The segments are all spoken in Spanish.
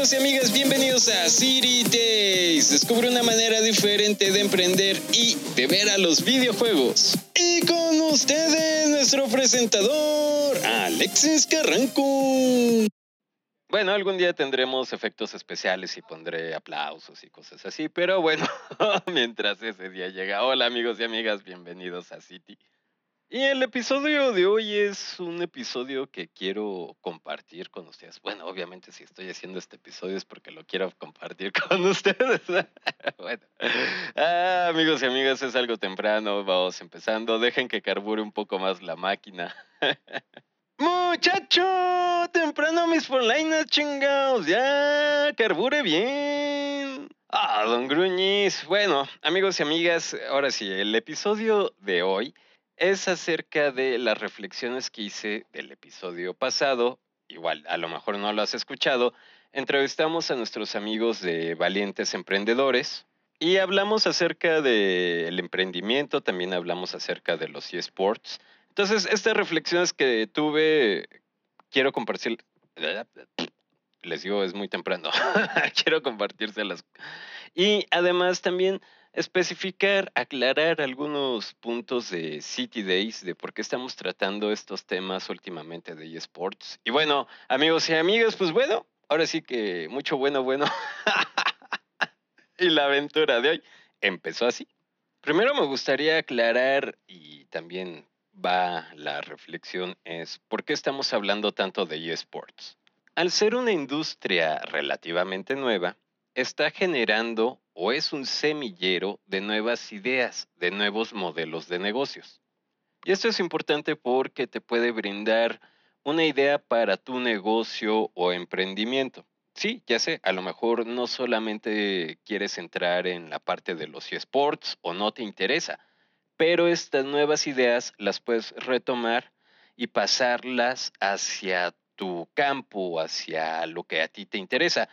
amigos y amigas, bienvenidos a City Days. Descubre una manera diferente de emprender y de ver a los videojuegos. Y con ustedes, nuestro presentador, Alexis Carranco. Bueno, algún día tendremos efectos especiales y pondré aplausos y cosas así, pero bueno, mientras ese día llega. Hola amigos y amigas, bienvenidos a City. Y el episodio de hoy es un episodio que quiero compartir con ustedes. Bueno, obviamente si estoy haciendo este episodio es porque lo quiero compartir con ustedes. bueno, ah, amigos y amigas, es algo temprano, vamos empezando. Dejen que carbure un poco más la máquina. Muchacho, temprano mis forlainas chingados, ya, carbure bien. Ah, don Gruñis. Bueno, amigos y amigas, ahora sí, el episodio de hoy es acerca de las reflexiones que hice del episodio pasado. Igual, a lo mejor no lo has escuchado. Entrevistamos a nuestros amigos de Valientes Emprendedores y hablamos acerca del emprendimiento, también hablamos acerca de los eSports. Entonces, estas reflexiones que tuve, quiero compartir. Les digo, es muy temprano. quiero compartírselas. Y además también especificar, aclarar algunos puntos de City Days, de por qué estamos tratando estos temas últimamente de eSports. Y bueno, amigos y amigas, pues bueno, ahora sí que mucho bueno, bueno. y la aventura de hoy empezó así. Primero me gustaría aclarar y también va la reflexión es por qué estamos hablando tanto de eSports. Al ser una industria relativamente nueva, está generando o es un semillero de nuevas ideas, de nuevos modelos de negocios. Y esto es importante porque te puede brindar una idea para tu negocio o emprendimiento. Sí, ya sé, a lo mejor no solamente quieres entrar en la parte de los eSports o no te interesa, pero estas nuevas ideas las puedes retomar y pasarlas hacia tu campo, hacia lo que a ti te interesa.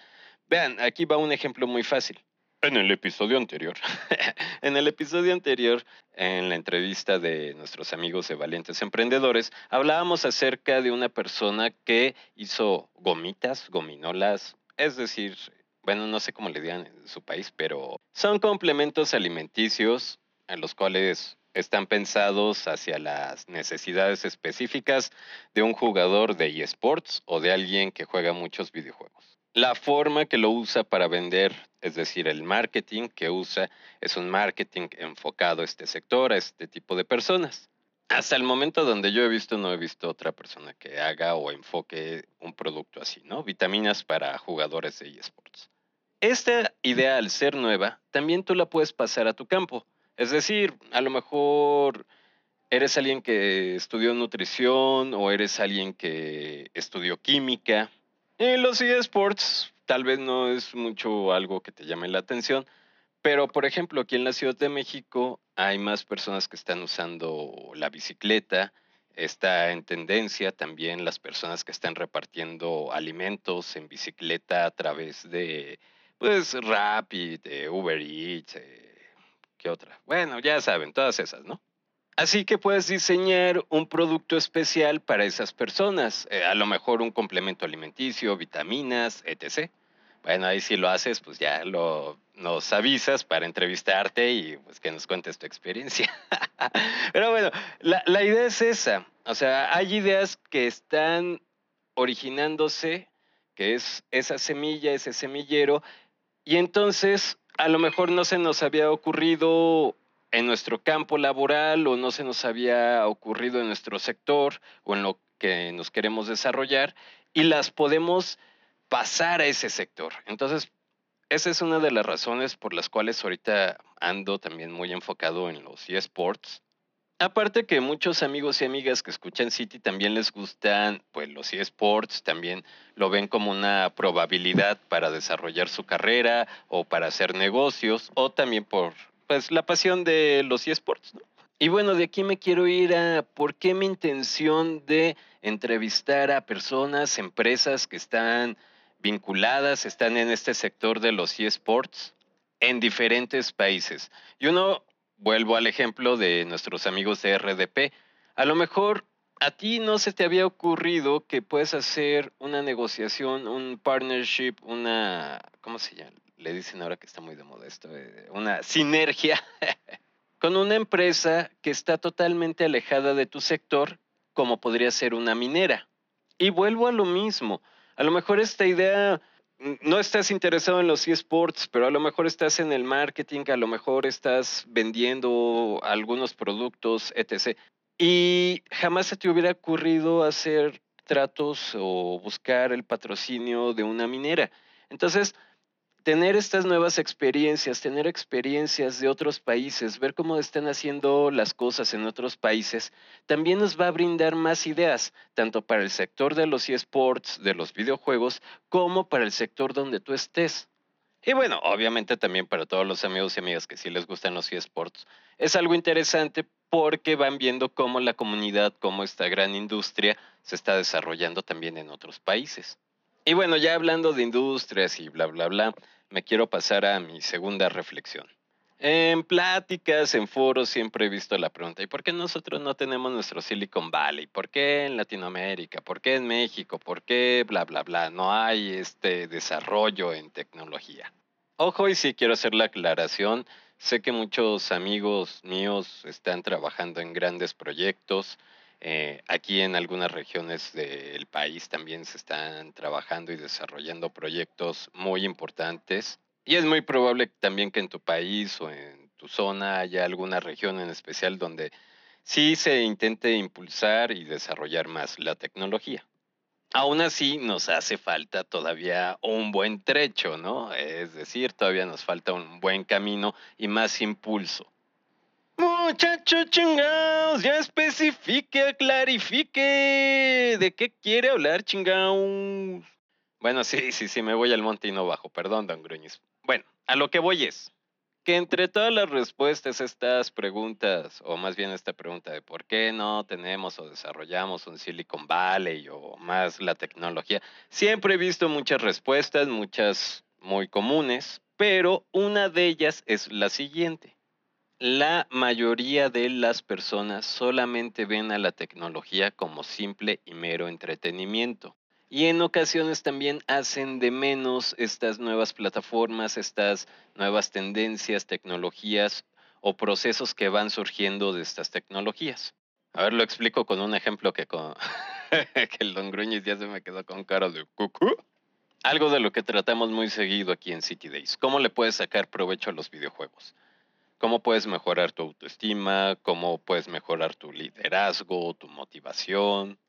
Vean, aquí va un ejemplo muy fácil. En el episodio anterior, en el episodio anterior, en la entrevista de nuestros amigos de Valientes Emprendedores, hablábamos acerca de una persona que hizo gomitas, gominolas, es decir, bueno, no sé cómo le digan en su país, pero son complementos alimenticios en los cuales están pensados hacia las necesidades específicas de un jugador de eSports o de alguien que juega muchos videojuegos. La forma que lo usa para vender, es decir, el marketing que usa, es un marketing enfocado a este sector, a este tipo de personas. Hasta el momento donde yo he visto, no he visto otra persona que haga o enfoque un producto así, ¿no? Vitaminas para jugadores de eSports. Esta idea, al ser nueva, también tú la puedes pasar a tu campo. Es decir, a lo mejor eres alguien que estudió nutrición o eres alguien que estudió química y los eSports tal vez no es mucho algo que te llame la atención, pero por ejemplo aquí en la Ciudad de México hay más personas que están usando la bicicleta, está en tendencia también las personas que están repartiendo alimentos en bicicleta a través de pues Rapid, Uber Eats, eh, ¿qué otra? Bueno, ya saben, todas esas, ¿no? Así que puedes diseñar un producto especial para esas personas, eh, a lo mejor un complemento alimenticio, vitaminas, etc. Bueno, ahí si lo haces, pues ya lo, nos avisas para entrevistarte y pues que nos cuentes tu experiencia. Pero bueno, la, la idea es esa. O sea, hay ideas que están originándose, que es esa semilla, ese semillero, y entonces a lo mejor no se nos había ocurrido en nuestro campo laboral o no se nos había ocurrido en nuestro sector o en lo que nos queremos desarrollar y las podemos pasar a ese sector. Entonces, esa es una de las razones por las cuales ahorita ando también muy enfocado en los eSports. Aparte que muchos amigos y amigas que escuchan City también les gustan pues los eSports, también lo ven como una probabilidad para desarrollar su carrera o para hacer negocios o también por pues la pasión de los eSports, ¿no? Y bueno, de aquí me quiero ir a por qué mi intención de entrevistar a personas, empresas que están vinculadas, están en este sector de los eSports en diferentes países. Y uno, vuelvo al ejemplo de nuestros amigos de RDP, a lo mejor ¿A ti no se te había ocurrido que puedes hacer una negociación, un partnership, una, ¿cómo se llama? Le dicen ahora que está muy de moda esto, eh, una sinergia con una empresa que está totalmente alejada de tu sector, como podría ser una minera. Y vuelvo a lo mismo. A lo mejor esta idea no estás interesado en los eSports, pero a lo mejor estás en el marketing, a lo mejor estás vendiendo algunos productos, etc. Y jamás se te hubiera ocurrido hacer tratos o buscar el patrocinio de una minera. Entonces, tener estas nuevas experiencias, tener experiencias de otros países, ver cómo están haciendo las cosas en otros países, también nos va a brindar más ideas, tanto para el sector de los eSports, de los videojuegos, como para el sector donde tú estés. Y bueno, obviamente también para todos los amigos y amigas que sí les gustan los eSports, es algo interesante porque van viendo cómo la comunidad, cómo esta gran industria se está desarrollando también en otros países. Y bueno, ya hablando de industrias y bla, bla, bla, me quiero pasar a mi segunda reflexión. En pláticas, en foros, siempre he visto la pregunta, ¿y por qué nosotros no tenemos nuestro Silicon Valley? ¿Por qué en Latinoamérica? ¿Por qué en México? ¿Por qué bla, bla, bla? No hay este desarrollo en tecnología. Ojo, y sí quiero hacer la aclaración, sé que muchos amigos míos están trabajando en grandes proyectos, eh, aquí en algunas regiones del país también se están trabajando y desarrollando proyectos muy importantes. Y es muy probable también que en tu país o en tu zona haya alguna región en especial donde sí se intente impulsar y desarrollar más la tecnología. Aún así, nos hace falta todavía un buen trecho, ¿no? Es decir, todavía nos falta un buen camino y más impulso. Muchacho chingados, ya especifique, clarifique. ¿De qué quiere hablar, chingados? Bueno, sí, sí, sí, me voy al monte y no bajo. Perdón, don Gruñis. Bueno, a lo que voy es que entre todas las respuestas a estas preguntas, o más bien esta pregunta de por qué no tenemos o desarrollamos un Silicon Valley o más la tecnología, siempre he visto muchas respuestas, muchas muy comunes, pero una de ellas es la siguiente la mayoría de las personas solamente ven a la tecnología como simple y mero entretenimiento. Y en ocasiones también hacen de menos estas nuevas plataformas, estas nuevas tendencias, tecnologías o procesos que van surgiendo de estas tecnologías. A ver, lo explico con un ejemplo que, con... que el Don Gruñis ya se me quedó con cara de cucú. Algo de lo que tratamos muy seguido aquí en City Days. ¿Cómo le puedes sacar provecho a los videojuegos? Cómo puedes mejorar tu autoestima, cómo puedes mejorar tu liderazgo, tu motivación,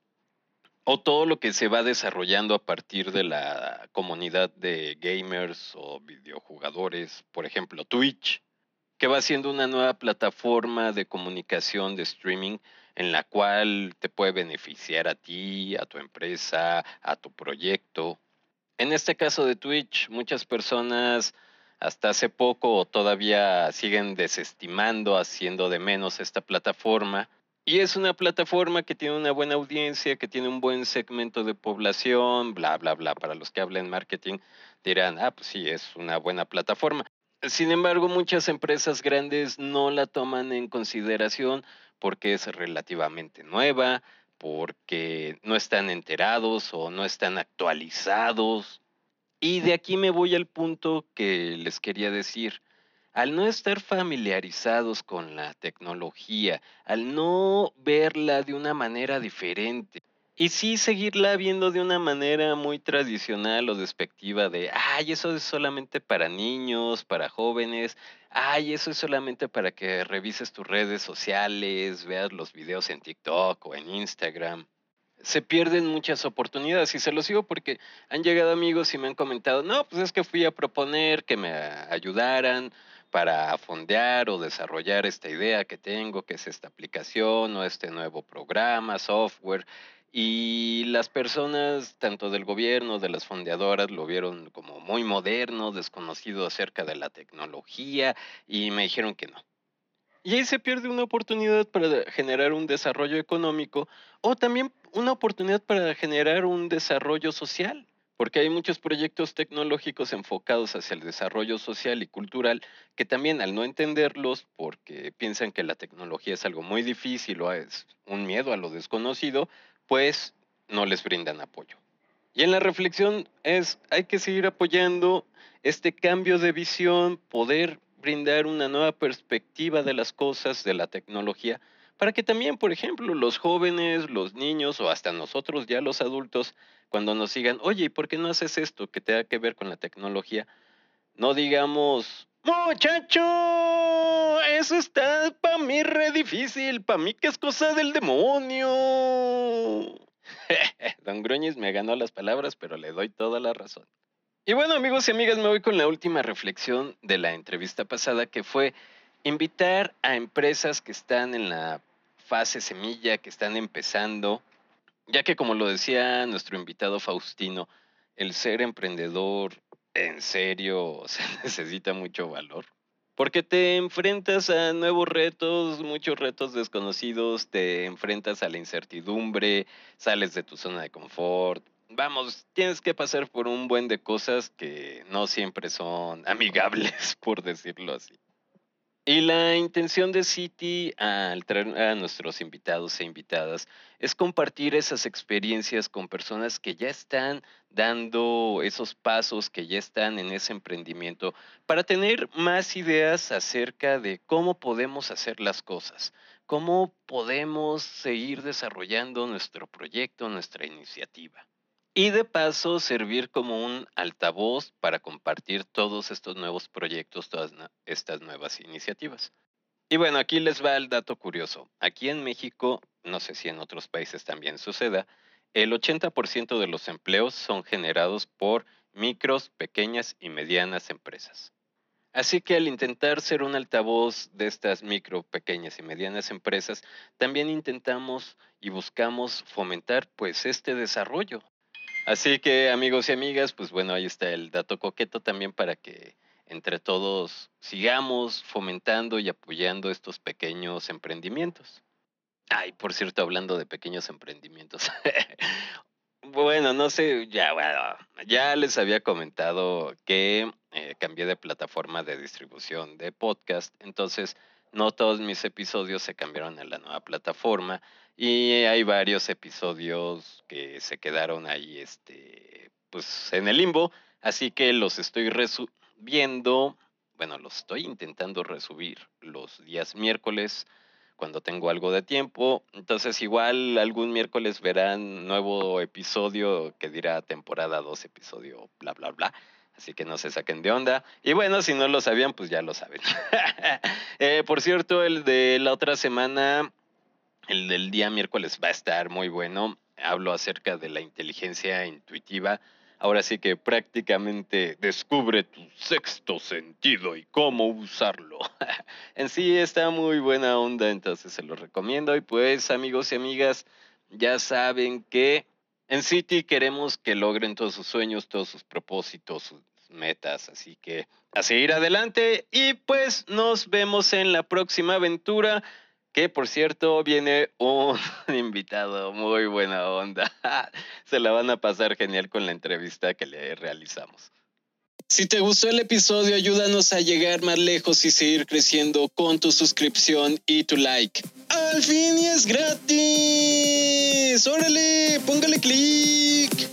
o todo lo que se va desarrollando a partir de la comunidad de gamers o videojugadores, por ejemplo Twitch, que va siendo una nueva plataforma de comunicación de streaming en la cual te puede beneficiar a ti, a tu empresa, a tu proyecto. En este caso de Twitch, muchas personas hasta hace poco todavía siguen desestimando, haciendo de menos esta plataforma. Y es una plataforma que tiene una buena audiencia, que tiene un buen segmento de población, bla, bla, bla. Para los que hablen marketing dirán, ah, pues sí, es una buena plataforma. Sin embargo, muchas empresas grandes no la toman en consideración porque es relativamente nueva, porque no están enterados o no están actualizados y de aquí me voy al punto que les quería decir. Al no estar familiarizados con la tecnología, al no verla de una manera diferente, y sí seguirla viendo de una manera muy tradicional o despectiva de, ay, eso es solamente para niños, para jóvenes, ay, eso es solamente para que revises tus redes sociales, veas los videos en TikTok o en Instagram se pierden muchas oportunidades. Y se los digo porque han llegado amigos y me han comentado, no, pues es que fui a proponer que me ayudaran para fondear o desarrollar esta idea que tengo, que es esta aplicación o este nuevo programa, software. Y las personas, tanto del gobierno, de las fondeadoras, lo vieron como muy moderno, desconocido acerca de la tecnología y me dijeron que no, y ahí se pierde una oportunidad para generar un desarrollo económico o también una oportunidad para generar un desarrollo social. porque hay muchos proyectos tecnológicos enfocados hacia el desarrollo social y cultural que también al no entenderlos, porque piensan que la tecnología es algo muy difícil o es un miedo a lo desconocido, pues no les brindan apoyo. Y en la reflexión es, hay que seguir apoyando este cambio de visión, poder brindar una nueva perspectiva de las cosas, de la tecnología, para que también, por ejemplo, los jóvenes, los niños o hasta nosotros ya los adultos, cuando nos sigan, oye, ¿y por qué no haces esto que tenga que ver con la tecnología? No digamos, muchacho, eso está para mí re difícil, para mí que es cosa del demonio. Don Gruñis me ganó las palabras, pero le doy toda la razón. Y bueno, amigos y amigas, me voy con la última reflexión de la entrevista pasada, que fue invitar a empresas que están en la fase semilla, que están empezando, ya que como lo decía nuestro invitado Faustino, el ser emprendedor en serio se necesita mucho valor. Porque te enfrentas a nuevos retos, muchos retos desconocidos, te enfrentas a la incertidumbre, sales de tu zona de confort. Vamos, tienes que pasar por un buen de cosas que no siempre son amigables, por decirlo así. Y la intención de City al traer a nuestros invitados e invitadas es compartir esas experiencias con personas que ya están dando esos pasos, que ya están en ese emprendimiento, para tener más ideas acerca de cómo podemos hacer las cosas, cómo podemos seguir desarrollando nuestro proyecto, nuestra iniciativa y de paso servir como un altavoz para compartir todos estos nuevos proyectos, todas estas nuevas iniciativas. Y bueno, aquí les va el dato curioso. Aquí en México, no sé si en otros países también suceda, el 80% de los empleos son generados por micros, pequeñas y medianas empresas. Así que al intentar ser un altavoz de estas micro, pequeñas y medianas empresas, también intentamos y buscamos fomentar pues este desarrollo, Así que amigos y amigas, pues bueno, ahí está el dato coqueto también para que entre todos sigamos fomentando y apoyando estos pequeños emprendimientos. Ay, por cierto, hablando de pequeños emprendimientos. bueno, no sé, ya, bueno, ya les había comentado que eh, cambié de plataforma de distribución de podcast, entonces no todos mis episodios se cambiaron a la nueva plataforma y hay varios episodios que se quedaron ahí, este, pues en el limbo, así que los estoy resubiendo, bueno, los estoy intentando resubir los días miércoles cuando tengo algo de tiempo. Entonces igual algún miércoles verán nuevo episodio que dirá temporada 2, episodio bla, bla, bla. Así que no se saquen de onda. Y bueno, si no lo sabían, pues ya lo saben. Eh, por cierto, el de la otra semana, el del día miércoles va a estar muy bueno. Hablo acerca de la inteligencia intuitiva. Ahora sí que prácticamente descubre tu sexto sentido y cómo usarlo. en sí está muy buena onda, entonces se lo recomiendo. Y pues amigos y amigas, ya saben que en City queremos que logren todos sus sueños, todos sus propósitos, sus metas. Así que a seguir adelante y pues nos vemos en la próxima aventura. Que por cierto viene un invitado muy buena onda. Se la van a pasar genial con la entrevista que le realizamos. Si te gustó el episodio, ayúdanos a llegar más lejos y seguir creciendo con tu suscripción y tu like. ¡Al fin y es gratis! ¡Órale! ¡Póngale clic!